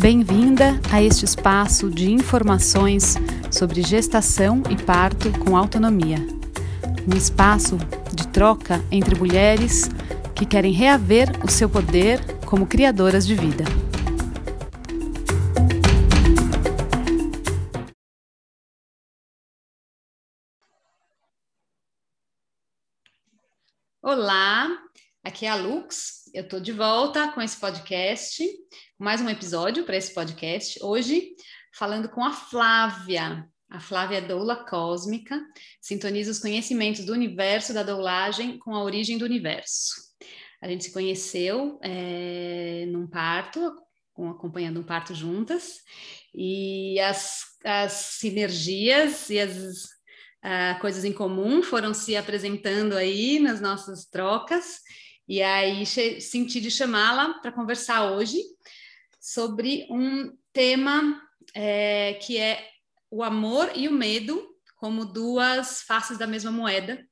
Bem-vinda a este espaço de informações sobre gestação e parto com autonomia. Um espaço de troca entre mulheres que querem reaver o seu poder como criadoras de vida. Olá, aqui é a Lux. Eu estou de volta com esse podcast, mais um episódio para esse podcast. Hoje, falando com a Flávia. A Flávia é doula cósmica, sintoniza os conhecimentos do universo da doulagem com a origem do universo. A gente se conheceu é, num parto, acompanhando um parto juntas, e as, as sinergias e as uh, coisas em comum foram se apresentando aí nas nossas trocas, e aí senti de chamá-la para conversar hoje sobre um tema é, que é o amor e o medo como duas faces da mesma moeda,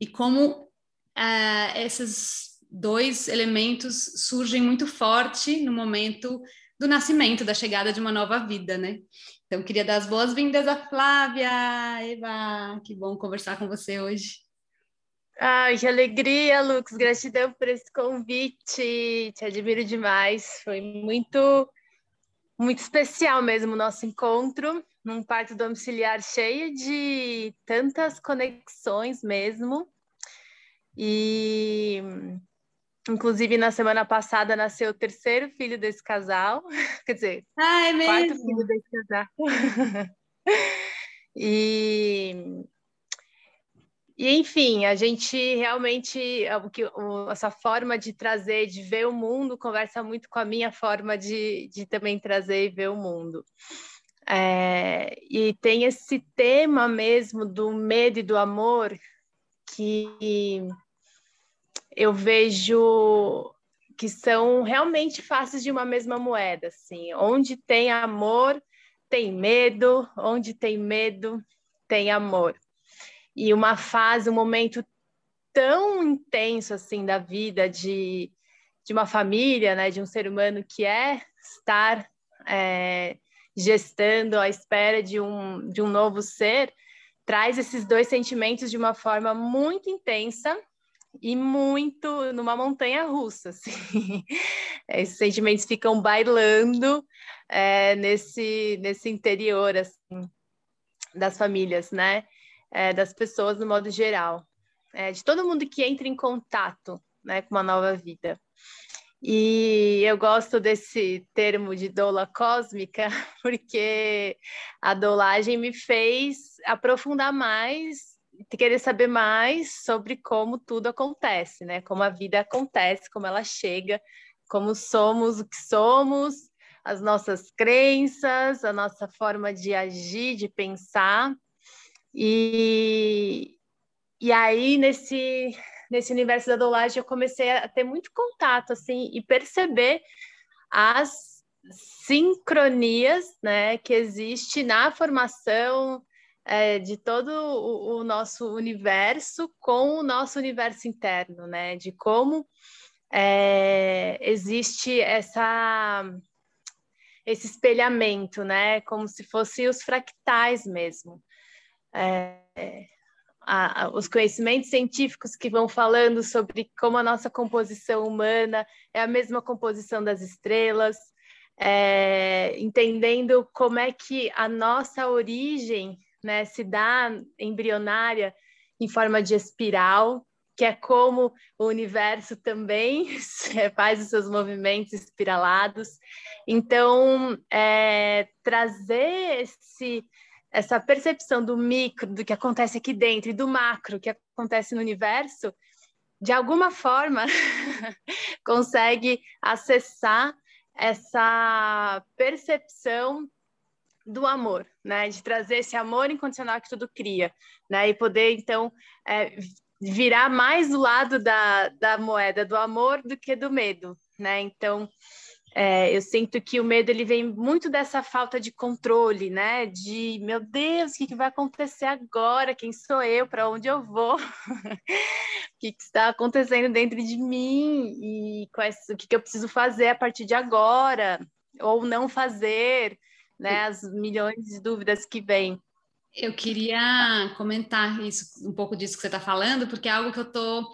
e como uh, esses dois elementos surgem muito forte no momento do nascimento, da chegada de uma nova vida, né? Então, queria dar as boas-vindas à Flávia. Eva, que bom conversar com você hoje. Ai, que alegria, Lux. Gratidão por esse convite. Te admiro demais. Foi muito, muito especial mesmo o nosso encontro num parto domiciliar cheio de tantas conexões mesmo. E Inclusive, na semana passada nasceu o terceiro filho desse casal. Quer dizer, ah, é quarto filho desse casal. e, e, enfim, a gente realmente, o que, essa forma de trazer, de ver o mundo, conversa muito com a minha forma de, de também trazer e ver o mundo. É, e tem esse tema mesmo do medo e do amor que eu vejo que são realmente faces de uma mesma moeda, assim, onde tem amor, tem medo, onde tem medo, tem amor. E uma fase, um momento tão intenso assim da vida de, de uma família, né, de um ser humano que é estar é, gestando à espera de um, de um novo ser, traz esses dois sentimentos de uma forma muito intensa e muito numa montanha russa, assim. Esses sentimentos ficam bailando é, nesse, nesse interior, assim, das famílias, né? É, das pessoas no modo geral, é, de todo mundo que entra em contato, né, com uma nova vida. E eu gosto desse termo de doula cósmica, porque a doulagem me fez aprofundar mais querer saber mais sobre como tudo acontece, né? Como a vida acontece, como ela chega, como somos o que somos, as nossas crenças, a nossa forma de agir, de pensar. E, e aí, nesse, nesse universo da dolagem, eu comecei a ter muito contato, assim, e perceber as sincronias, né, que existe na formação é, de todo o, o, nosso universo com o nosso universo interno, né? De como é, existe essa esse espelhamento, né? Como se fossem os fractais mesmo. É, a, a, os conhecimentos científicos que vão falando sobre como a nossa composição humana é a mesma composição das estrelas, é, entendendo como é que a nossa origem né, se dá embrionária em forma de espiral, que é como o universo também faz os seus movimentos espiralados. Então, é, trazer esse, essa percepção do micro, do que acontece aqui dentro, e do macro, que acontece no universo, de alguma forma consegue acessar essa percepção do amor, né? De trazer esse amor incondicional que tudo cria, né? E poder, então, é, virar mais do lado da, da moeda do amor do que do medo, né? Então, é, eu sinto que o medo ele vem muito dessa falta de controle, né? De meu Deus, o que, que vai acontecer agora? Quem sou eu? Para onde eu vou? o que, que, está acontecendo dentro de mim? E quais, o que, que eu preciso fazer a partir de agora? ou não fazer, né? As milhões de dúvidas que vêm. Eu queria comentar isso, um pouco disso que você está falando, porque é algo que eu tô,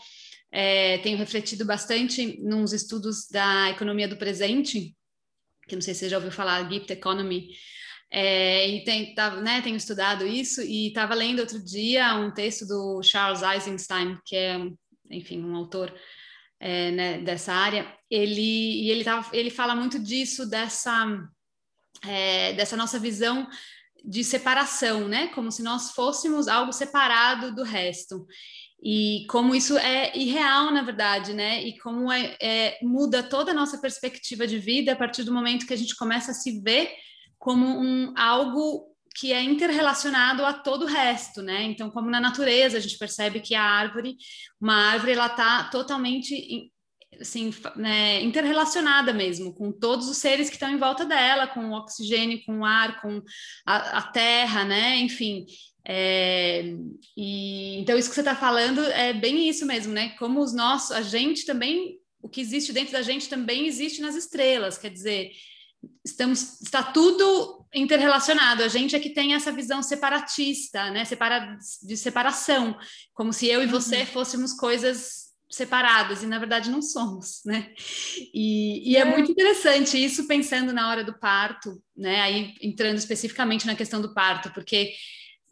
é, tenho refletido bastante nos estudos da economia do presente, que não sei se você já ouviu falar, Gift Economy, é, e tem, tá, né, tenho estudado isso, e estava lendo outro dia um texto do Charles Eisenstein, que é, enfim, um autor é, né, dessa área, ele, e ele, tava, ele fala muito disso, dessa, é, dessa nossa visão de separação, né? Como se nós fôssemos algo separado do resto. E como isso é irreal, na verdade, né? E como é, é, muda toda a nossa perspectiva de vida a partir do momento que a gente começa a se ver como um algo que é interrelacionado a todo o resto, né? Então, como na natureza, a gente percebe que a árvore, uma árvore, ela está totalmente assim, né, interrelacionada mesmo com todos os seres que estão em volta dela, com o oxigênio, com o ar, com a, a terra, né? Enfim. É, e então isso que você está falando é bem isso mesmo, né? Como os nossos, a gente também, o que existe dentro da gente também existe nas estrelas, quer dizer, estamos, está tudo interrelacionado. A gente é que tem essa visão separatista, né? Separa, de separação, como se eu e você uhum. fôssemos coisas separadas e na verdade não somos, né? E, e é. é. muito interessante isso pensando na hora do parto, né? Aí entrando especificamente na questão do parto, porque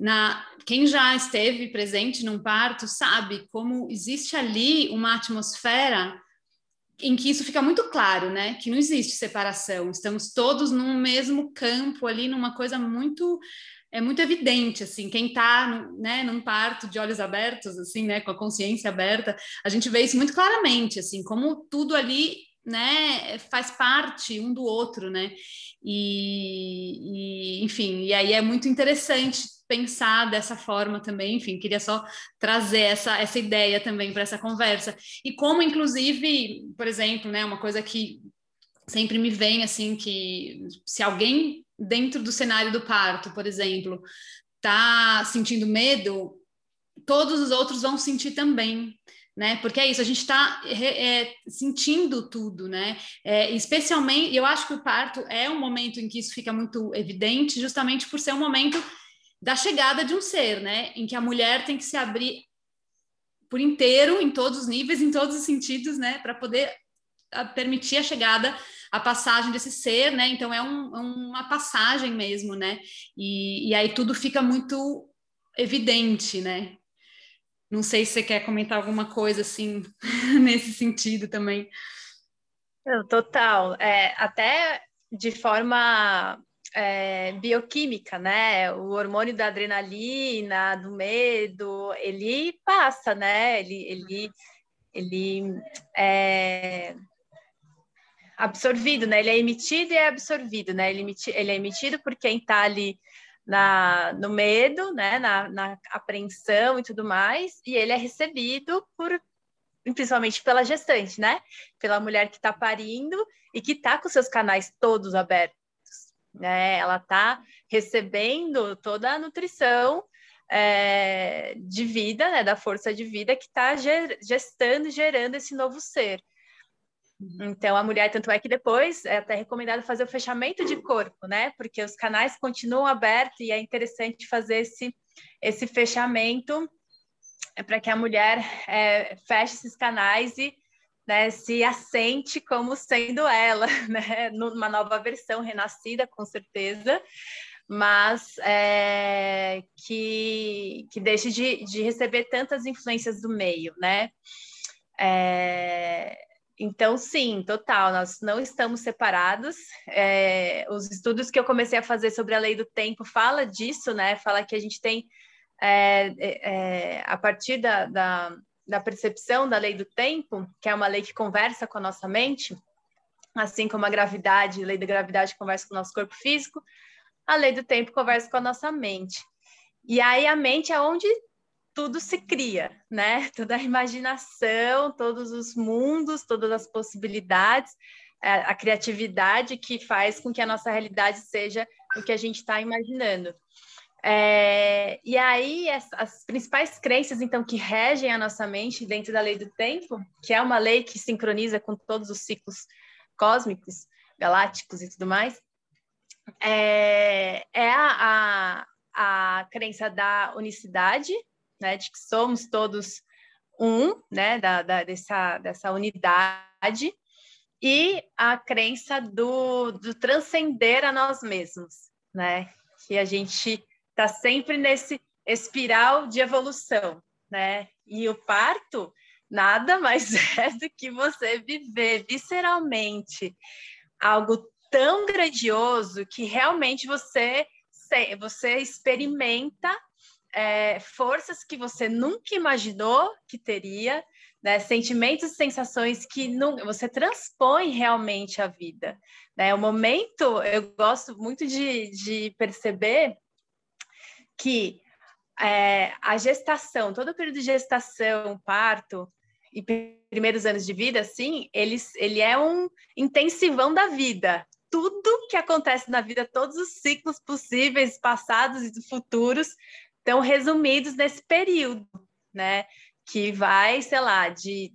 na quem já esteve presente num parto sabe como existe ali uma atmosfera em que isso fica muito claro, né? Que não existe separação, estamos todos num mesmo campo ali, numa coisa muito é muito evidente, assim, quem está né, num parto de olhos abertos, assim, né, com a consciência aberta, a gente vê isso muito claramente, assim, como tudo ali, né, faz parte um do outro, né, e, e enfim, e aí é muito interessante pensar dessa forma também, enfim, queria só trazer essa, essa ideia também para essa conversa, e como, inclusive, por exemplo, né, uma coisa que sempre me vem, assim, que se alguém dentro do cenário do parto, por exemplo, tá sentindo medo, todos os outros vão sentir também, né? Porque é isso, a gente está é, sentindo tudo, né? É, especialmente, eu acho que o parto é um momento em que isso fica muito evidente, justamente por ser um momento da chegada de um ser, né? Em que a mulher tem que se abrir por inteiro, em todos os níveis, em todos os sentidos, né? Para poder permitir a chegada a passagem desse ser, né? Então é um, uma passagem mesmo, né? E, e aí tudo fica muito evidente, né? Não sei se você quer comentar alguma coisa assim nesse sentido também. Total, é, até de forma é, bioquímica, né? O hormônio da adrenalina, do medo, ele passa, né? Ele, ele, ele é, absorvido, né? Ele é emitido e é absorvido, né? Ele, emiti, ele é emitido por quem está ali na, no medo, né? Na, na apreensão e tudo mais, e ele é recebido por principalmente pela gestante, né? Pela mulher que está parindo e que está com seus canais todos abertos, né? Ela está recebendo toda a nutrição é, de vida, né? Da força de vida que está gestando, gerando esse novo ser. Então, a mulher, tanto é que depois é até recomendado fazer o fechamento de corpo, né? Porque os canais continuam abertos e é interessante fazer esse, esse fechamento é para que a mulher é, feche esses canais e né, se assente como sendo ela, né? Numa nova versão, renascida, com certeza, mas é, que, que deixe de, de receber tantas influências do meio, né? É, então, sim, total, nós não estamos separados. É, os estudos que eu comecei a fazer sobre a lei do tempo fala disso, né? Fala que a gente tem, é, é, é, a partir da, da, da percepção da lei do tempo, que é uma lei que conversa com a nossa mente, assim como a gravidade, a lei da gravidade conversa com o nosso corpo físico, a lei do tempo conversa com a nossa mente. E aí a mente é onde tudo se cria, né? Toda a imaginação, todos os mundos, todas as possibilidades, é, a criatividade que faz com que a nossa realidade seja o que a gente está imaginando. É, e aí, as, as, principais crenças, então, que regem a nossa mente dentro da lei do tempo, que é uma lei que sincroniza com todos os ciclos cósmicos, galácticos e tudo mais, é, é a, a, a crença da unicidade, né, de que somos todos um, né, da, da, dessa, dessa unidade, e a crença do, do transcender a nós mesmos, né, que a gente está sempre nesse espiral de evolução, né, e o parto nada mais é do que você viver visceralmente algo tão grandioso que realmente você você experimenta é, forças que você nunca imaginou que teria, né? sentimentos e sensações que não, você transpõe realmente a vida. Né? O momento, eu gosto muito de, de perceber que é, a gestação, todo o período de gestação, parto e primeiros anos de vida, assim, ele, ele é um intensivão da vida. Tudo que acontece na vida, todos os ciclos possíveis, passados e futuros, estão resumidos nesse período, né? Que vai, sei lá, de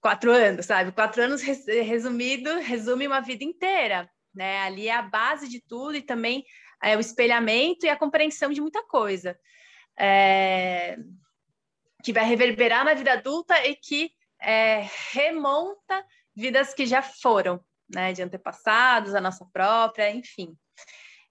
quatro anos, sabe? Quatro anos resumido, resume uma vida inteira, né? Ali é a base de tudo e também é o espelhamento e a compreensão de muita coisa. É... Que vai reverberar na vida adulta e que é, remonta vidas que já foram, né? De antepassados, a nossa própria, enfim.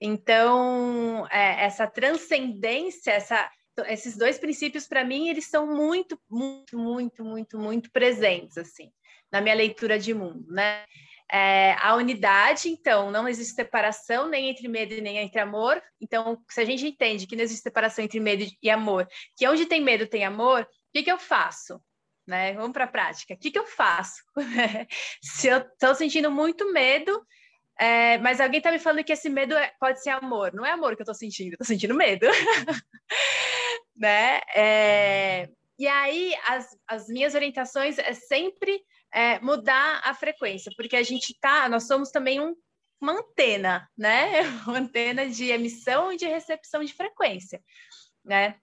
Então, é, essa transcendência, essa, esses dois princípios, para mim, eles são muito, muito, muito, muito, muito presentes, assim, na minha leitura de mundo, né? É, a unidade, então, não existe separação nem entre medo e nem entre amor. Então, se a gente entende que não existe separação entre medo e amor, que onde tem medo tem amor, o que, que eu faço? Né? Vamos para a prática. O que, que eu faço? se eu estou sentindo muito medo, é, mas alguém está me falando que esse medo é, pode ser amor. Não é amor que eu estou sentindo, estou sentindo medo. né? É, e aí, as, as minhas orientações é sempre é, mudar a frequência, porque a gente tá, nós somos também um, uma antena, né? Uma antena de emissão e de recepção de frequência, né?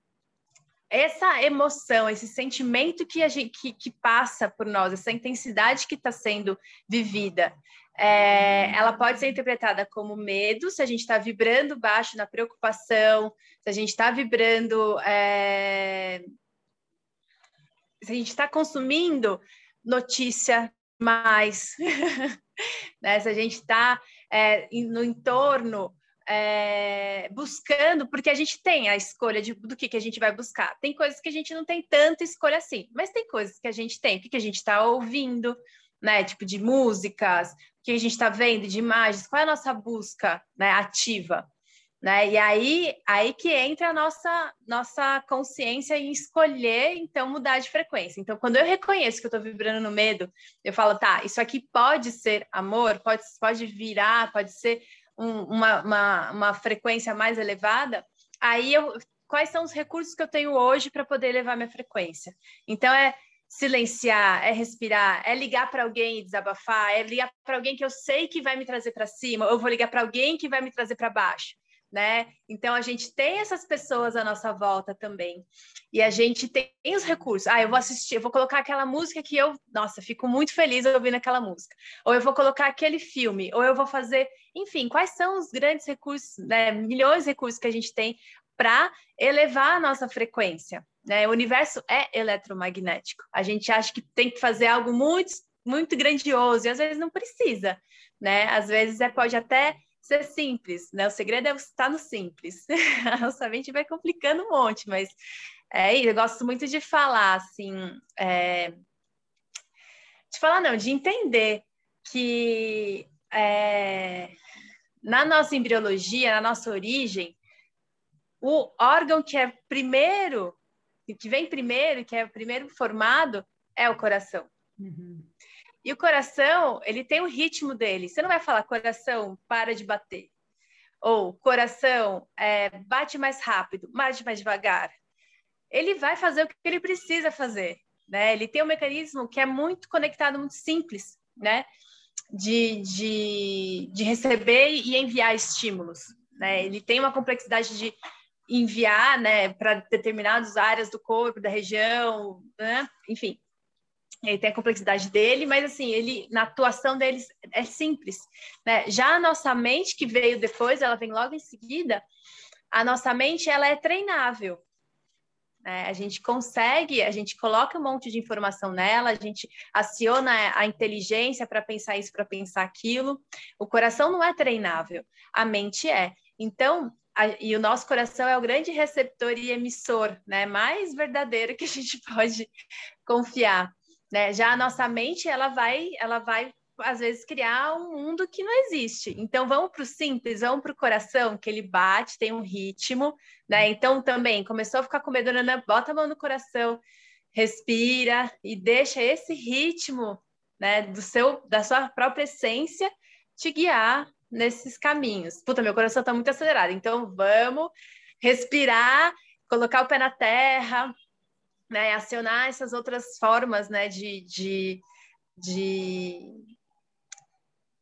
Essa emoção, esse sentimento que a gente que, que passa por nós, essa intensidade que está sendo vivida, é, ela pode ser interpretada como medo, se a gente está vibrando baixo na preocupação, se a gente está vibrando. É, se a gente está consumindo notícia mais, né? se a gente está é, no entorno é, buscando, porque a gente tem a escolha de, do que, que a gente vai buscar. Tem coisas que a gente não tem tanta escolha assim, mas tem coisas que a gente tem, o que, que a gente está ouvindo, né? Tipo de músicas, que a gente está vendo de imagens, qual é a nossa busca né, ativa? Né? E aí, aí que entra a nossa, nossa consciência em escolher, então, mudar de frequência. Então, quando eu reconheço que eu estou vibrando no medo, eu falo, tá, isso aqui pode ser amor, pode, pode virar, pode ser um, uma, uma, uma frequência mais elevada, aí eu quais são os recursos que eu tenho hoje para poder elevar minha frequência. Então, é silenciar, é respirar, é ligar para alguém e desabafar, é ligar para alguém que eu sei que vai me trazer para cima, ou vou ligar para alguém que vai me trazer para baixo, né? Então a gente tem essas pessoas à nossa volta também. E a gente tem os recursos. Ah, eu vou assistir, eu vou colocar aquela música que eu, nossa, fico muito feliz ouvindo aquela música. Ou eu vou colocar aquele filme, ou eu vou fazer, enfim, quais são os grandes recursos, né? Milhões de recursos que a gente tem para elevar a nossa frequência. Né? O universo é eletromagnético. A gente acha que tem que fazer algo muito, muito grandioso e às vezes não precisa. Né? Às vezes é, pode até ser simples, né? O segredo é estar no simples. a nossa mente vai complicando um monte, mas é, eu gosto muito de falar assim, é... de falar não, de entender que é... na nossa embriologia, na nossa origem, o órgão que é primeiro, que vem primeiro, que é o primeiro formado, é o coração. Uhum. E o coração, ele tem o ritmo dele. Você não vai falar coração, para de bater. Ou coração, é, bate mais rápido, bate mais devagar. Ele vai fazer o que ele precisa fazer. Né? Ele tem um mecanismo que é muito conectado, muito simples, né? De, de, de receber e enviar estímulos. Né? Ele tem uma complexidade de enviar né, para determinadas áreas do corpo, da região, né? enfim. Ele tem a complexidade dele, mas assim, ele na atuação deles é simples, né? Já a nossa mente que veio depois, ela vem logo em seguida, a nossa mente ela é treinável. Né? A gente consegue, a gente coloca um monte de informação nela, a gente aciona a inteligência para pensar isso, para pensar aquilo. O coração não é treinável, a mente é. Então, e o nosso coração é o grande receptor e emissor, né, mais verdadeiro que a gente pode confiar, né? Já a nossa mente, ela vai, ela vai às vezes criar um mundo que não existe. Então vamos para o simples, vamos para o coração, que ele bate, tem um ritmo, né? Então também começou a ficar com medo, né? bota a mão no coração, respira e deixa esse ritmo, né, do seu da sua própria essência te guiar nesses caminhos. Puta, meu coração está muito acelerado, então vamos respirar, colocar o pé na terra, né, acionar essas outras formas, né, de, de, de,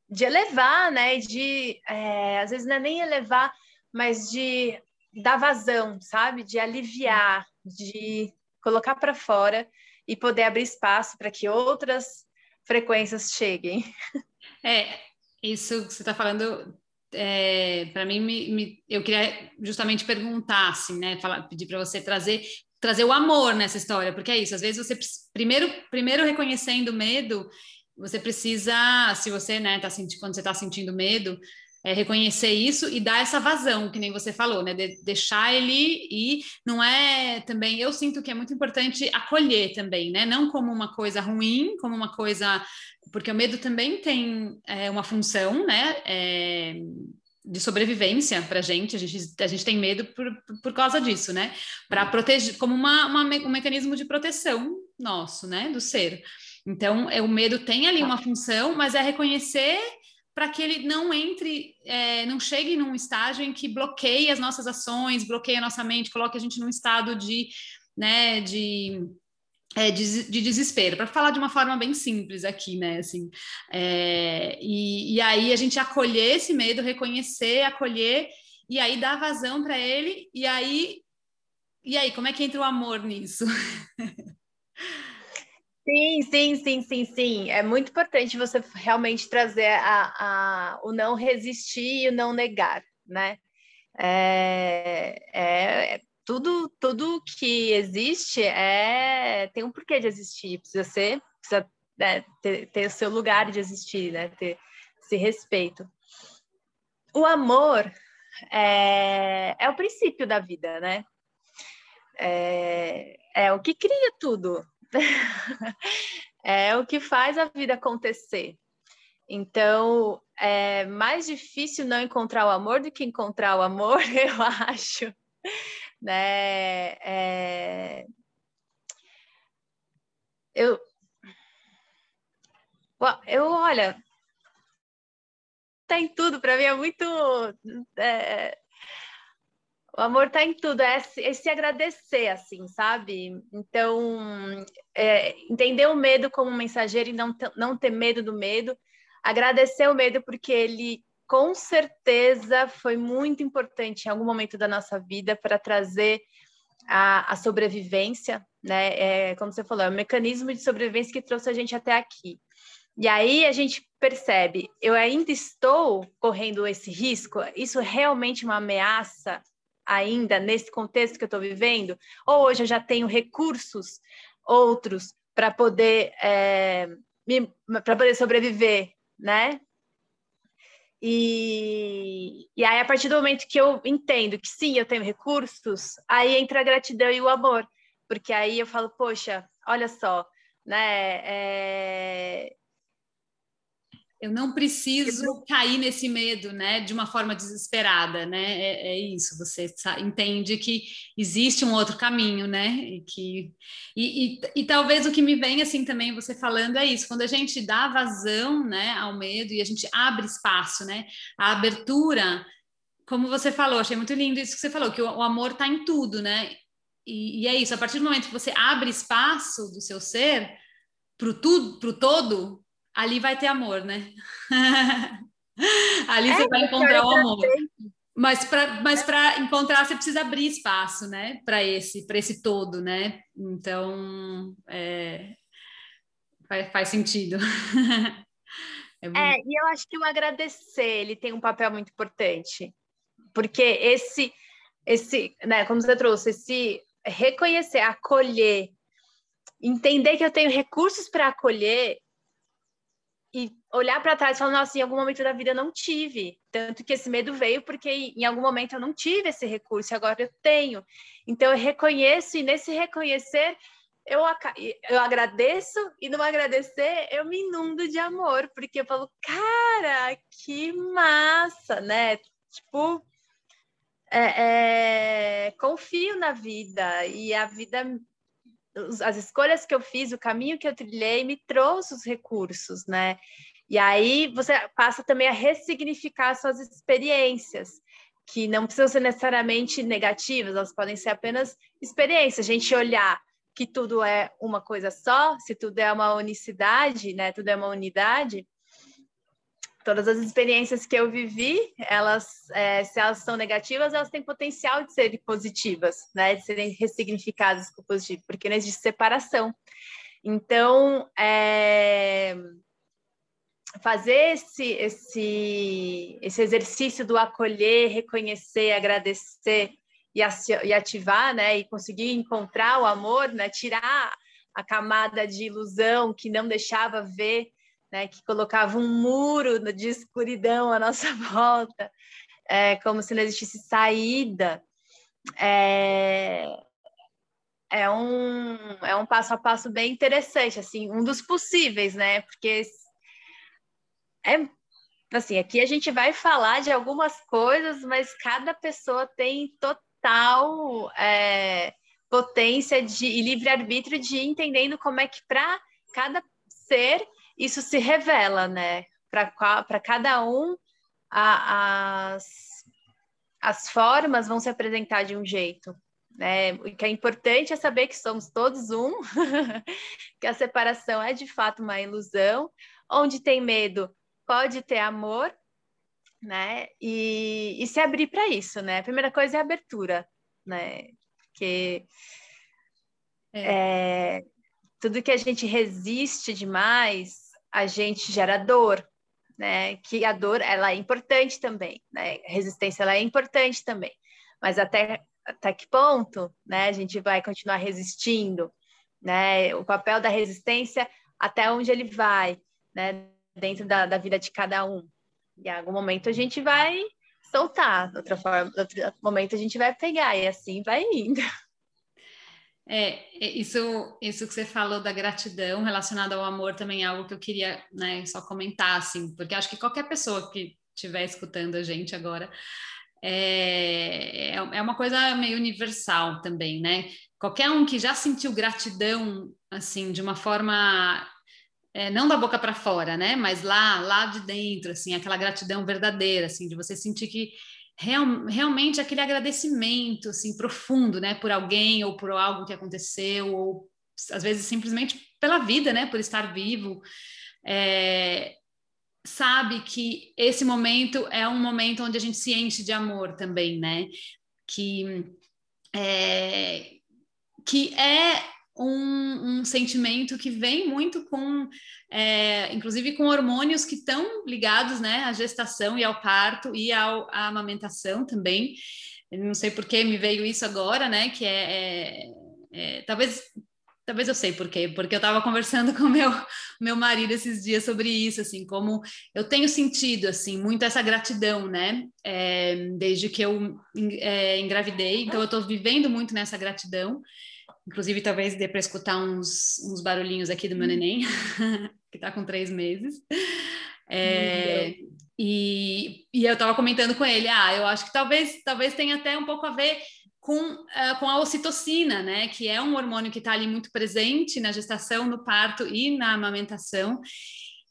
de elevar, né, de, é, às vezes não é nem elevar, mas de dar vazão, sabe, de aliviar, de colocar para fora e poder abrir espaço para que outras frequências cheguem. É, isso que você está falando, é, para mim, me, me, eu queria justamente perguntar, assim, né? Falar, pedir para você trazer trazer o amor nessa história, porque é isso. Às vezes você primeiro primeiro reconhecendo o medo, você precisa, se você, né, tá sentindo quando você está sentindo medo, é reconhecer isso e dar essa vazão, que nem você falou, né? De, deixar ele e não é também. Eu sinto que é muito importante acolher também, né? Não como uma coisa ruim, como uma coisa porque o medo também tem é, uma função, né? É, de sobrevivência para a gente, a gente, a gente tem medo por, por causa disso, né? Para proteger, como uma, uma, um mecanismo de proteção nosso, né? Do ser. Então, é, o medo tem ali uma função, mas é reconhecer para que ele não entre, é, não chegue num estágio em que bloqueie as nossas ações, bloqueie a nossa mente, coloque a gente num estado de, né, de é, de, de, desespero, para falar de uma forma bem simples aqui, né? Assim, é, e, e aí a gente acolher esse medo, reconhecer, acolher, e aí dar vazão para ele, e aí, e aí, como é que entra o amor nisso? Sim, sim, sim, sim, sim. É muito importante você realmente trazer a, a, o não resistir e o não negar, né? É, é, tudo, tudo que existe é tem um porquê de existir, precisa ser, precisa né, ter, ter o seu lugar de existir, né? Ter esse respeito. O amor é, é o princípio da vida, né? É, é o que cria tudo. é o que faz a vida acontecer. Então, é mais difícil não encontrar o amor do que encontrar o amor, eu acho né? É... Eu, eu, olha, tá em tudo, para mim é muito. É... O amor tá em tudo, é é se agradecer, assim, sabe? Então, é, entender o medo como mensageiro e não, não ter medo do medo, agradecer o medo porque ele com certeza foi muito importante em algum momento da nossa vida para trazer a, a, sobrevivência, né? É, como você falou, é um mecanismo de sobrevivência que trouxe a gente até aqui. E aí a gente percebe, eu ainda estou correndo esse risco? Isso é realmente uma ameaça ainda nesse contexto que eu estou vivendo? Ou hoje eu já tenho recursos outros para poder é, para poder sobreviver, né? E, e aí, a partir do momento que eu entendo que sim, eu tenho recursos, aí entra a gratidão e o amor, porque aí eu falo, poxa, olha só, né? É, eu não preciso cair nesse medo, né, de uma forma desesperada, né? É, é isso. Você entende que existe um outro caminho, né? E que e, e, e, talvez o que me vem assim também você falando é isso. Quando a gente dá vazão, né, ao medo e a gente abre espaço, né? A abertura, como você falou, achei muito lindo isso que você falou, que o, o amor está em tudo, né? E, e é isso. A partir do momento que você abre espaço do seu ser para o tudo, para o todo ali vai ter amor, né? ali é, você vai encontrar o amor. Mas para mas para encontrar você precisa abrir espaço, né? Para esse para esse todo, né? Então é, faz, faz sentido. é, é, e eu acho que o agradecer ele tem um papel muito importante, porque esse, esse, né, como você trouxe, esse reconhecer, acolher, entender que eu tenho recursos para acolher e olhar para trás e falar, nossa, em algum momento da vida eu não tive. Tanto que esse medo veio porque em algum momento eu não tive esse recurso e agora eu tenho. Então eu reconheço e nesse reconhecer eu, eu agradeço e no agradecer eu me inundo de amor, porque eu falo, cara, que massa, né? Tipo, é, é, confio na vida e a vida as escolhas que eu fiz, o caminho que eu trilhei me trouxe os recursos, né? E aí você passa também a ressignificar suas experiências, que não precisam ser necessariamente negativas, elas podem ser apenas experiências. A gente olhar que tudo é uma coisa só, se tudo é uma unicidade, né? Tudo é uma unidade, todas as experiências que eu vivi, elas, é, se elas são negativas, elas têm potencial de serem positivas, né? De serem ressignificadas com positivo, porque não existe separação. Então, é, fazer esse, esse, esse exercício do acolher, reconhecer, agradecer e, e ativar, né? E conseguir encontrar o amor, né? Tirar a camada de ilusão que não deixava ver né, que colocava um muro de escuridão à nossa volta, é, como se não existisse saída. É, é, um, é um passo a passo bem interessante, assim, um dos possíveis, né? Porque é assim, aqui a gente vai falar de algumas coisas, mas cada pessoa tem total é, potência de, e livre-arbítrio de ir entendendo como é que para cada ser isso se revela, né? Para cada um, a, as, as formas vão se apresentar de um jeito. Né? O que é importante é saber que somos todos um, que a separação é de fato uma ilusão. Onde tem medo, pode ter amor, né? E, e se abrir para isso, né? A primeira coisa é a abertura, né? Porque é. É, tudo que a gente resiste demais a gente gera dor, né? Que a dor ela é importante também, né? Resistência ela é importante também, mas até até que ponto, né? A gente vai continuar resistindo, né? O papel da resistência até onde ele vai, né? Dentro da, da vida de cada um. E em algum momento a gente vai soltar, outra forma, outro momento a gente vai pegar e assim vai indo. É, é, isso, isso que você falou da gratidão relacionada ao amor também é algo que eu queria né, só comentar, assim, porque acho que qualquer pessoa que estiver escutando a gente agora é, é, é uma coisa meio universal também, né? Qualquer um que já sentiu gratidão, assim, de uma forma é, não da boca para fora, né? Mas lá, lá de dentro, assim, aquela gratidão verdadeira, assim, de você sentir que real, realmente aquele agradecimento assim profundo, né, por alguém ou por algo que aconteceu ou às vezes simplesmente pela vida, né, por estar vivo, é, sabe que esse momento é um momento onde a gente se enche de amor também, né, que é, que é um, um, sentimento que vem muito com, é, inclusive com hormônios que estão ligados né, à gestação e ao parto e ao, à amamentação também. Eu não sei por que me veio isso agora, né? Que é, é, é talvez talvez eu sei por quê, porque eu estava conversando com meu meu marido esses dias sobre isso, assim, como eu tenho sentido assim muito essa gratidão, né? É, desde que eu é, engravidei, então eu estou vivendo muito nessa gratidão. Inclusive, talvez dê para escutar uns, uns barulhinhos aqui do meu neném, que está com três meses. É, e, e eu estava comentando com ele, ah, eu acho que talvez, talvez tenha até um pouco a ver com, uh, com a ocitocina, né? Que é um hormônio que está ali muito presente na gestação, no parto e na amamentação,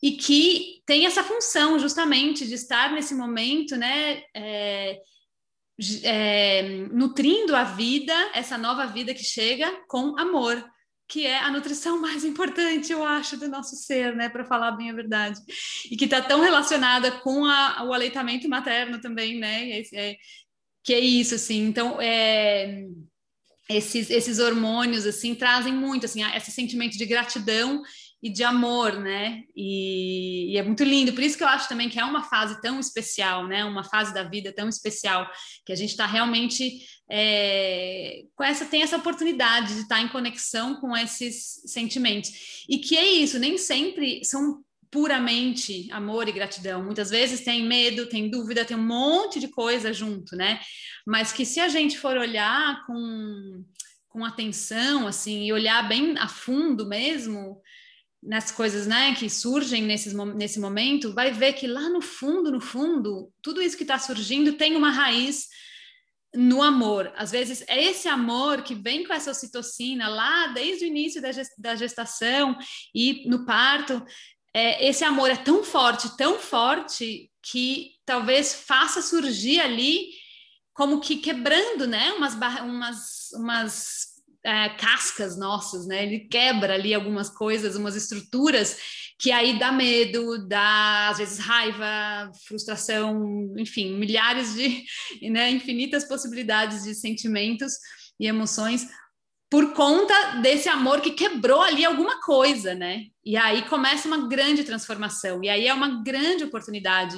e que tem essa função justamente de estar nesse momento, né? É, é, nutrindo a vida, essa nova vida que chega com amor, que é a nutrição mais importante, eu acho, do nosso ser, né, para falar bem a verdade, e que está tão relacionada com a, o aleitamento materno também, né, é, é, que é isso, assim, então, é, esses, esses hormônios assim trazem muito assim esse sentimento de gratidão e de amor, né? E, e, é muito lindo. Por isso que eu acho também que é uma fase tão especial, né? Uma fase da vida tão especial que a gente está realmente é, com essa tem essa oportunidade de estar tá em conexão com esses sentimentos e que é isso. Nem sempre são puramente amor e gratidão. Muitas vezes tem medo, tem dúvida, tem um monte de coisa junto, né? Mas que se a gente for olhar com, com atenção, assim, e olhar bem a fundo mesmo, nas coisas né, que surgem nesses, nesse momento, vai ver que lá no fundo, no fundo, tudo isso que está surgindo tem uma raiz no amor. Às vezes é esse amor que vem com essa ocitocina lá desde o início da gestação e no parto, é, esse amor é tão forte, tão forte, que talvez faça surgir ali como que quebrando, né, umas, umas, umas é, cascas nossas, né, ele quebra ali algumas coisas, umas estruturas que aí dá medo, dá às vezes raiva, frustração, enfim, milhares de, né, infinitas possibilidades de sentimentos e emoções por conta desse amor que quebrou ali alguma coisa, né? E aí começa uma grande transformação, e aí é uma grande oportunidade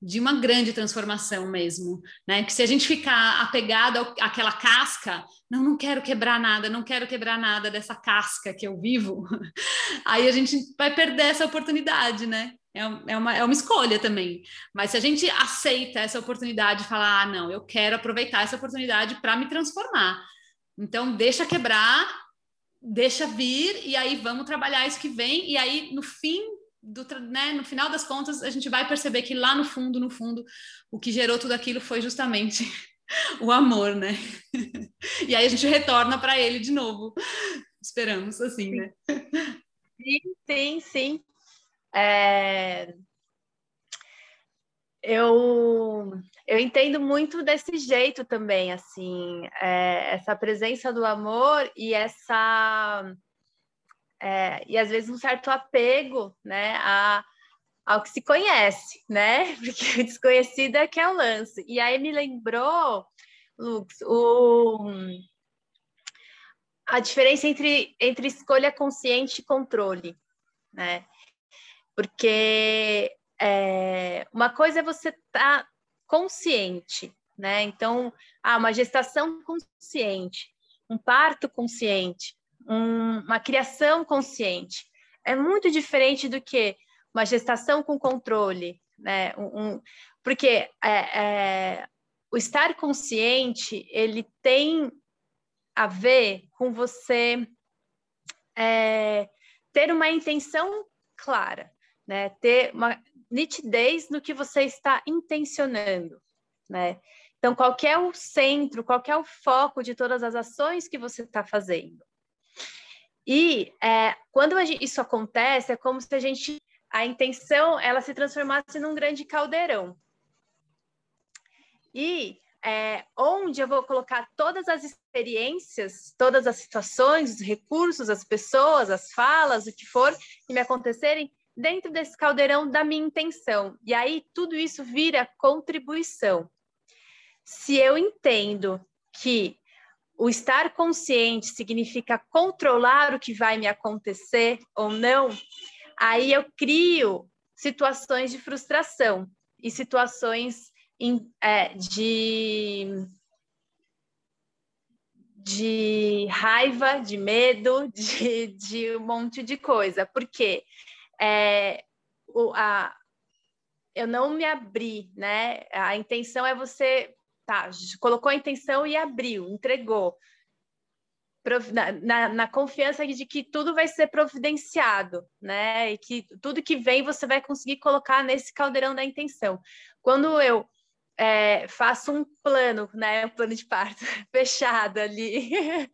de uma grande transformação mesmo, né? Que se a gente ficar apegado àquela casca, não, não quero quebrar nada, não quero quebrar nada dessa casca que eu vivo, aí a gente vai perder essa oportunidade, né? É, é uma, é uma escolha também. Mas se a gente aceita essa oportunidade e falar, ah, não, eu quero aproveitar essa oportunidade para me transformar, então, deixa quebrar, deixa vir, e aí vamos trabalhar isso que vem, e aí no fim do, né, no final das contas, a gente vai perceber que lá no fundo, no fundo, o que gerou tudo aquilo foi justamente o amor, né? e aí a gente retorna para ele de novo. Esperamos, assim, né? Sim, sim, sim. É... Eu eu entendo muito desse jeito também, assim, é, essa presença do amor e essa é, e às vezes um certo apego, né, a, ao que se conhece, né? Porque o desconhecido é que é o lance. E aí me lembrou, Lux, o, a diferença entre, entre escolha consciente e controle, né? Porque é, uma coisa é você estar tá consciente, né? Então, ah, uma gestação consciente, um parto consciente, um, uma criação consciente. É muito diferente do que uma gestação com controle, né? Um, um, porque é, é, o estar consciente ele tem a ver com você é, ter uma intenção clara, né? Ter uma, nitidez no que você está intencionando, né? Então, qual é o centro, qual é o foco de todas as ações que você está fazendo? E é, quando gente, isso acontece, é como se a gente, a intenção, ela se transformasse num grande caldeirão. E é, onde eu vou colocar todas as experiências, todas as situações, os recursos, as pessoas, as falas, o que for que me acontecerem, dentro desse caldeirão da minha intenção. E aí tudo isso vira contribuição. Se eu entendo que o estar consciente significa controlar o que vai me acontecer ou não, aí eu crio situações de frustração e situações é, de de raiva, de medo, de, de um monte de coisa. Por quê? é, o, a, eu não me abri, né? A intenção é você, tá, colocou a intenção e abriu, entregou. Na, na, na, confiança de que tudo vai ser providenciado, né? E que tudo que vem você vai conseguir colocar nesse caldeirão da intenção. Quando eu é, faço um plano, né? Um plano de parto fechado ali,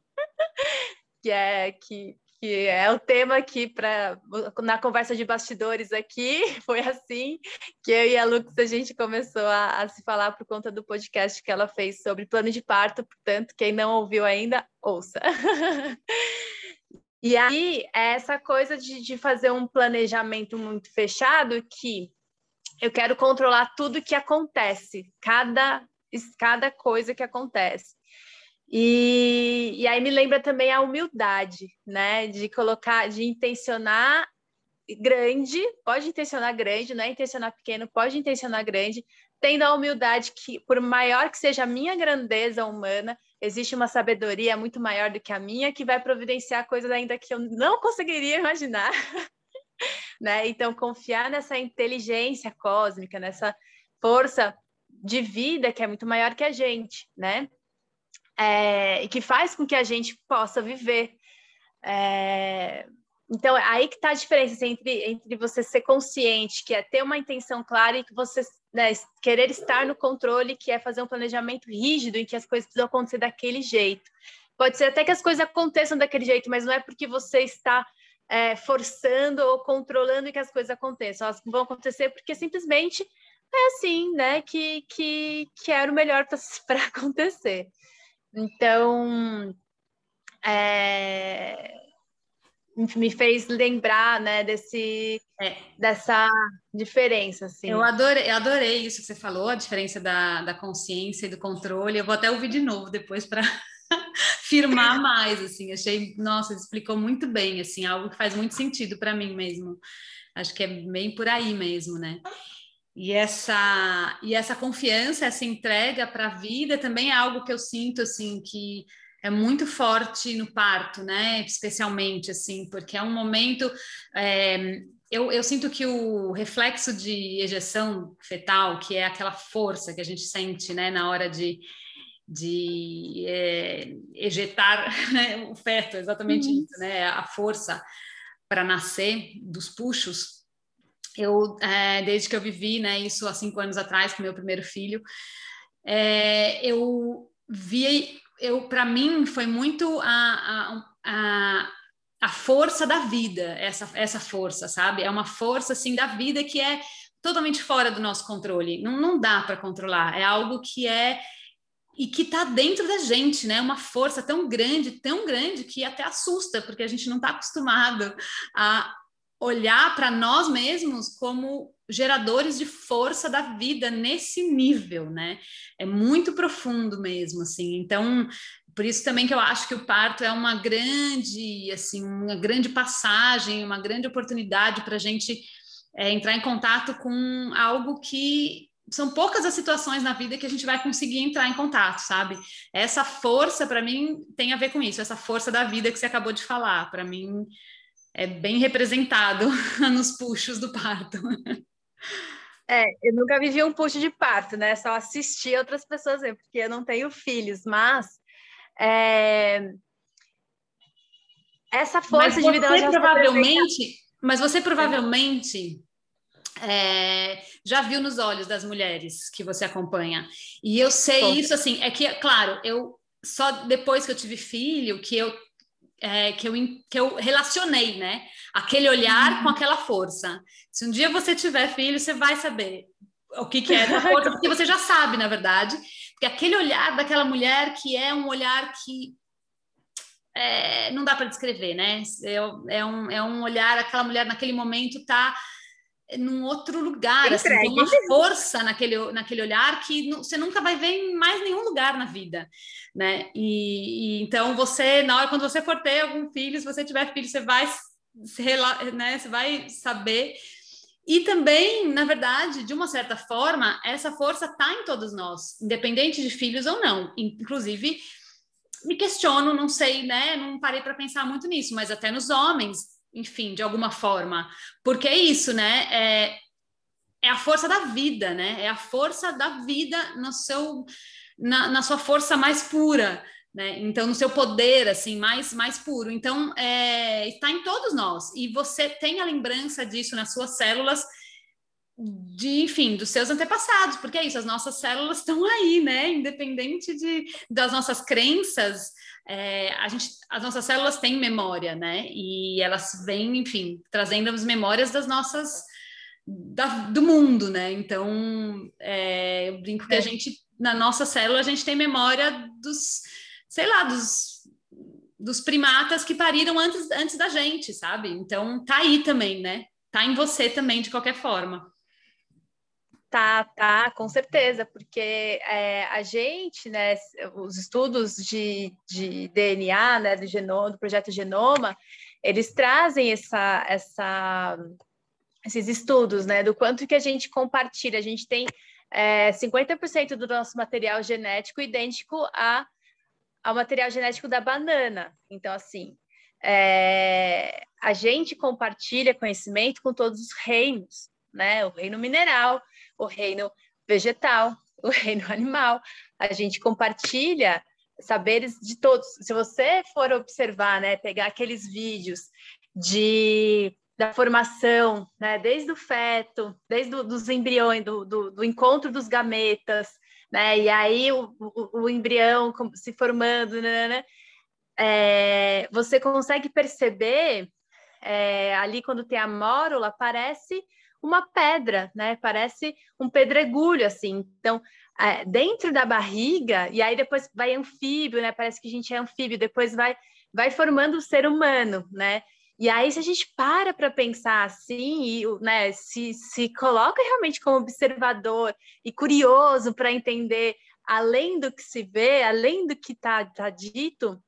que é que que é o tema aqui para na conversa de bastidores aqui foi assim que eu e a Lux a gente começou a, a, se falar por conta do podcast que ela fez sobre plano de parto, portanto quem não ouviu ainda ouça. e aí é essa coisa de, de fazer um planejamento muito fechado que eu quero controlar tudo que acontece, cada cada coisa que acontece. E, e aí me lembra também a humildade, né? De colocar, de intencionar grande, pode intencionar grande, não é intencionar pequeno, pode intencionar grande, tendo a humildade que, por maior que seja a minha grandeza humana, existe uma sabedoria muito maior do que a minha que vai providenciar coisas ainda que eu não conseguiria imaginar. né? Então, confiar nessa inteligência cósmica, nessa força de vida que é muito maior que a gente, né? É, e que faz com que a gente possa viver. É, então, aí que está a diferença assim, entre, entre você ser consciente, que é ter uma intenção clara, e que você né, querer estar no controle, que é fazer um planejamento rígido em que as coisas precisam acontecer daquele jeito. Pode ser até que as coisas aconteçam daquele jeito, mas não é porque você está é, forçando ou controlando que as coisas aconteçam. Elas vão acontecer porque simplesmente é assim, né? Que, que, que era o melhor para acontecer. Então, é, me fez lembrar, né, desse, é. dessa diferença, assim. Eu adorei, eu adorei isso que você falou, a diferença da, da consciência e do controle. Eu vou até ouvir de novo depois para firmar mais, assim. Achei, nossa, explicou muito bem, assim, algo que faz muito sentido para mim mesmo. Acho que é bem por aí mesmo, né? E essa e essa confiança, essa entrega para a vida também é algo que eu sinto assim que é muito forte no parto, né? Especialmente assim, porque é um momento é, eu, eu, sinto que o reflexo de ejeção fetal, que é aquela força que a gente sente, né, na hora de, de é, ejetar né, o feto, exatamente uhum. isso, né? A força para nascer dos puxos. Eu, é, desde que eu vivi, né, isso há cinco anos atrás com meu primeiro filho, é, eu vi, eu para mim foi muito a, a, a a força da vida, essa, essa força, sabe? É uma força, assim, da vida que é totalmente fora do nosso controle. Não, não dá para controlar. É algo que é e que está dentro da gente, né? Uma força tão grande, tão grande que até assusta, porque a gente não está acostumado a olhar para nós mesmos como geradores de força da vida nesse nível, né? É muito profundo mesmo, assim. Então, por isso também que eu acho que o parto é uma grande, assim, uma grande passagem, uma grande oportunidade para a gente é, entrar em contato com algo que são poucas as situações na vida que a gente vai conseguir entrar em contato, sabe? Essa força, para mim, tem a ver com isso, essa força da vida que você acabou de falar. Para mim, é bem representado nos puxos do parto. É, eu nunca vivi um puxo de parto, né? Só assisti outras pessoas, porque eu não tenho filhos, mas é... essa força de vida. Você provavelmente, mas você provavelmente é, já viu nos olhos das mulheres que você acompanha. E eu sei isso assim, é que, claro, eu só depois que eu tive filho que eu é, que, eu, que eu relacionei, né? Aquele olhar uhum. com aquela força. Se um dia você tiver filho, você vai saber o que, que é essa força, porque você já sabe, na verdade, porque aquele olhar daquela mulher que é um olhar que é, não dá para descrever, né? É, é, um, é um olhar, aquela mulher naquele momento está num outro lugar, assim, tem uma força naquele, naquele olhar que você nunca vai ver em mais nenhum lugar na vida, né? E, e, então você, na hora quando você for ter algum filho, se você tiver filho, você vai, né, você vai saber. E também, na verdade, de uma certa forma, essa força está em todos nós, independente de filhos ou não. Inclusive, me questiono, não sei, né? Não parei para pensar muito nisso, mas até nos homens enfim, de alguma forma. Porque é isso, né? É, é a força da vida, né? É a força da vida no seu, na, na sua força mais pura, né? Então, no seu poder, assim, mais, mais puro. Então, é, está em todos nós. E você tem a lembrança disso nas suas células de, enfim, dos seus antepassados, porque é isso, as nossas células estão aí, né? Independente de, das nossas crenças, é, a gente, as nossas células têm memória, né? E elas vêm, enfim, trazendo as memórias das nossas da, do mundo, né? Então, é, eu brinco que a é. gente, na nossa célula, a gente tem memória dos, sei lá, dos, dos primatas que pariram antes, antes da gente, sabe? Então, tá aí também, né? Tá em você também, de qualquer forma. Tá, tá, com certeza, porque é, a gente, né, os estudos de, de DNA, né, do, genoma, do projeto Genoma, eles trazem essa, essa, esses estudos, né, do quanto que a gente compartilha. A gente tem é, 50% do nosso material genético idêntico a, ao material genético da banana. Então, assim, é, a gente compartilha conhecimento com todos os reinos, né? O reino mineral, o reino vegetal, o reino animal. A gente compartilha saberes de todos. Se você for observar, né, pegar aqueles vídeos de da formação, né, desde o feto, desde os embriões, do, do, do, encontro dos gametas, né, e aí o, o, o embrião se formando, né, né, né, é, você consegue perceber é, ali quando tem a mórula, parece uma pedra, né? Parece um pedregulho, assim. Então, é, dentro da barriga, e aí depois vai anfíbio, né? Parece que a gente é anfíbio, depois vai, vai formando o ser humano, né? E aí, se a gente para para pensar assim, e né, se, se coloca realmente como observador e curioso para entender além do que se vê, além do que está tá dito,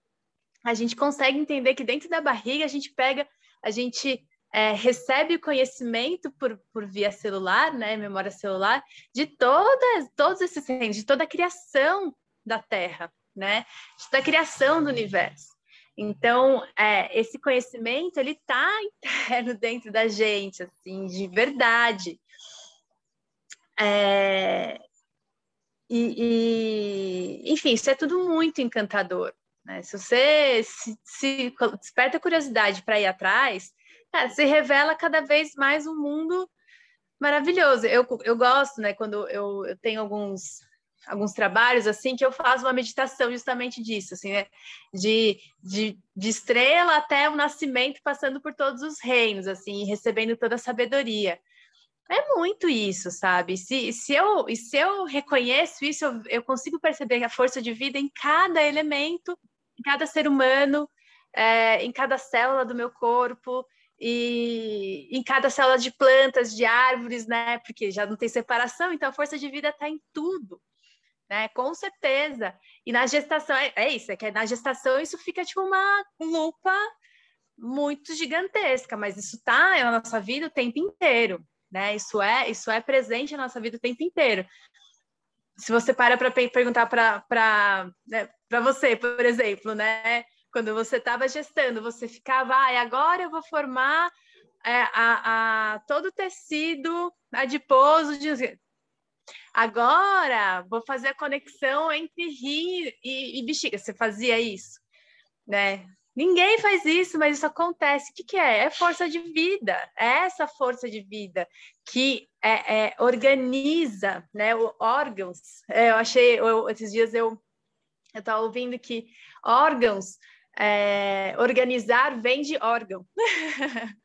a gente consegue entender que dentro da barriga a gente pega, a gente é, recebe conhecimento por, por via celular, né, memória celular, de todas, todos esses reinos, de toda a criação da Terra, né, de toda a criação do universo. Então, é, esse conhecimento, ele está interno dentro da gente, assim, de verdade. É, e, e, enfim, isso é tudo muito encantador. Né? Se você se, se desperta curiosidade para ir atrás, cara, se revela cada vez mais um mundo maravilhoso. Eu, eu gosto, né, quando eu, eu tenho alguns alguns trabalhos assim que eu faço uma meditação justamente disso, assim, né? De, de, de estrela até o nascimento, passando por todos os reinos, assim, recebendo toda a sabedoria. É muito isso, sabe? Se, se, eu, se eu reconheço isso, eu, eu consigo perceber a força de vida em cada elemento, em cada ser humano, é, em cada célula do meu corpo, e em cada célula de plantas, de árvores, né? Porque já não tem separação, então a força de vida está em tudo, né? Com certeza. E na gestação, é, é isso, é que na gestação isso fica tipo uma lupa muito gigantesca, mas isso tá na nossa vida o tempo inteiro, né? Isso é, isso é presente na nossa vida o tempo inteiro. Se você para para perguntar para né, você, por exemplo, né? Quando você estava gestando, você ficava, ah, agora eu vou formar é, a, a, todo o tecido adiposo de. Agora vou fazer a conexão entre rim e, e bexiga. Você fazia isso, né? Ninguém faz isso, mas isso acontece. O que, que é? É força de vida. É essa força de vida que é, é, organiza né, o, órgãos. É, eu achei, eu, esses dias eu estava ouvindo que órgãos é, organizar vem de órgão,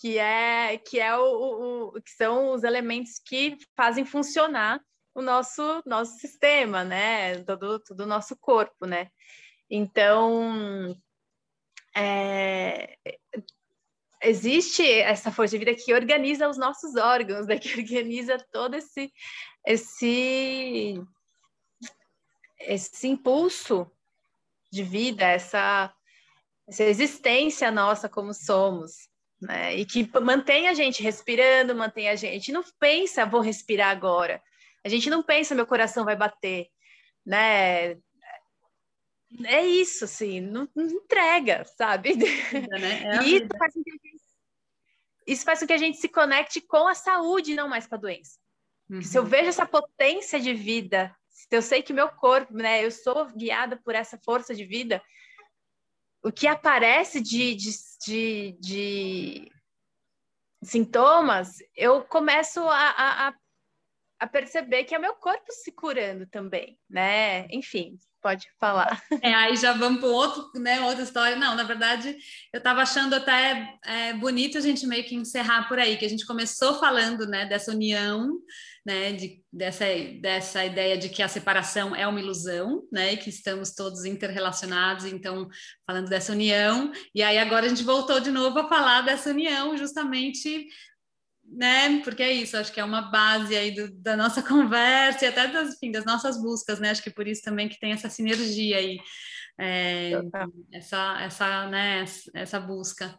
que é que é o, o, que são os elementos que fazem funcionar o nosso nosso sistema, né? Todo todo o nosso corpo, né? Então é, existe essa força de vida que organiza os nossos órgãos, né? que organiza todo esse esse esse impulso de vida, essa, essa existência nossa como somos, né? E que mantém a gente respirando, mantém a gente. Não pensa, vou respirar agora. A gente não pensa, meu coração vai bater, né? É isso, assim, não, não entrega, sabe? né? É isso, faz com que gente, isso faz com que a gente se conecte com a saúde, não mais com a doença. Uhum. Se eu uhum. vejo essa potência de vida se eu sei que meu corpo, né, eu sou guiada por essa força de vida, o que aparece de, de, de, de sintomas, eu começo a, a, a, perceber que é meu corpo se curando também, né? Enfim, pode falar. É, aí já vamos para outro, né, outra história. Não, na verdade, eu estava achando até é, bonito a gente meio que encerrar por aí, que a gente começou falando, né, dessa união né, de, dessa, dessa ideia de que a separação é uma ilusão, né, e que estamos todos interrelacionados, então, falando dessa união, e aí agora a gente voltou de novo a falar dessa união, justamente né? Porque é isso, acho que é uma base aí do, da nossa conversa e até das, enfim, das nossas buscas, né? Acho que por isso também que tem essa sinergia aí, é, essa, essa, né, essa busca.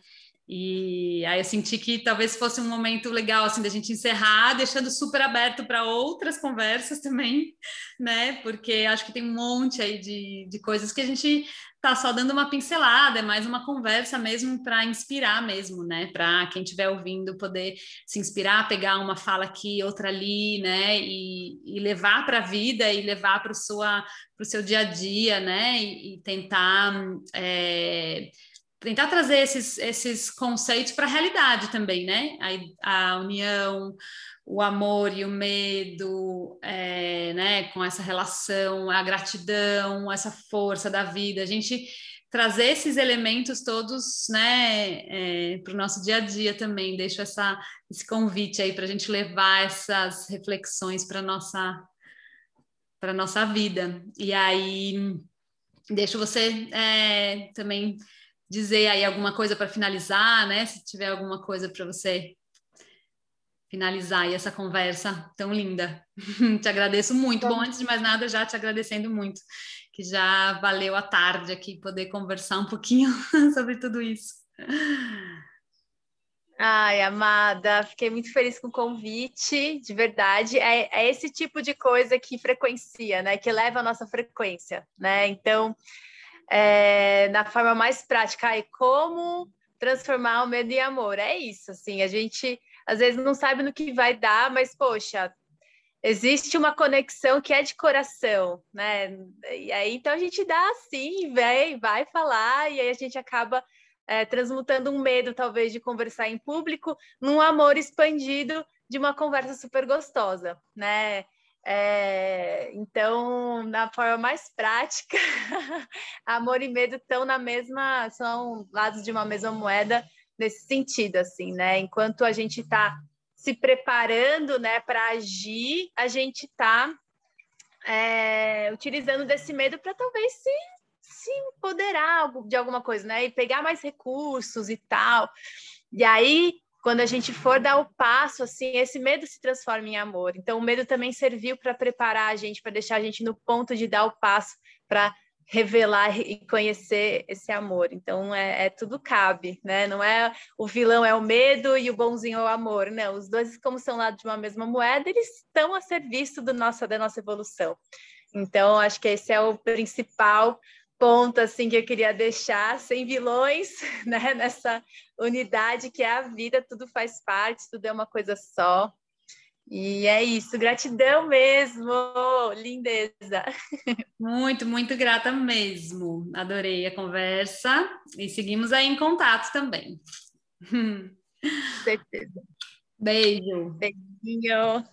E aí eu senti que talvez fosse um momento legal assim da gente encerrar, deixando super aberto para outras conversas também, né? Porque acho que tem um monte aí de, de coisas que a gente tá só dando uma pincelada, é mais uma conversa mesmo para inspirar mesmo, né? Para quem estiver ouvindo poder se inspirar, pegar uma fala aqui, outra ali, né? E, e levar para a vida e levar para o seu dia a dia, né? E, e tentar é, tentar trazer esses, esses conceitos para a realidade também, né? A, a, união, o amor e o medo, é, né? Com essa relação, a gratidão, essa força da vida, a gente trazer esses elementos todos, né, é, para o nosso dia a dia também. Deixo essa, esse convite aí para a gente levar essas reflexões para nossa para nossa vida. E aí deixo você é, também dizer aí alguma coisa para finalizar, né? Se tiver alguma coisa para você finalizar aí essa conversa tão linda. te agradeço muito. Bom, antes de mais nada, já te agradecendo muito, que já valeu a tarde aqui poder conversar um pouquinho sobre tudo isso. Ai, amada, fiquei muito feliz com o convite, de verdade. É, é esse tipo de coisa que frequencia, né? Que leva a nossa frequência, né? Então, é, na forma mais prática. E como transformar o medo em amor? É isso, assim, a gente às vezes não sabe no que vai dar, mas poxa, existe uma conexão que é de coração, né? E aí então a gente dá assim, vem, vai falar, e aí a gente acaba é, transmutando um medo, talvez, de conversar em público, num amor expandido de uma conversa super gostosa, né? É, então, na forma mais prática, amor e medo estão na mesma, são lados de uma mesma moeda nesse sentido, assim, né? Enquanto a gente está se preparando, né, para agir, a gente está é, utilizando desse medo para talvez se, se empoderar de alguma coisa, né? E pegar mais recursos e tal. E aí quando a gente for dar o passo, assim, esse medo se transforma em amor. Então, o medo também serviu para preparar a gente, para deixar a gente no ponto de dar o passo para revelar e conhecer esse amor. Então, é, é, tudo cabe, né? Não é o vilão é o medo e o bonzinho é o amor. Não, os dois, como são lá de uma mesma moeda, eles estão a serviço do nosso, da nossa evolução. Então, acho que esse é o principal ponto assim que eu queria deixar, sem vilões, né? Nessa unidade que é a vida, tudo faz parte, tudo é uma coisa só. E é isso, gratidão mesmo, lindeza. Muito, muito grata mesmo. Adorei a conversa e seguimos aí em contato também. Certeza. Beijo. Beijinho.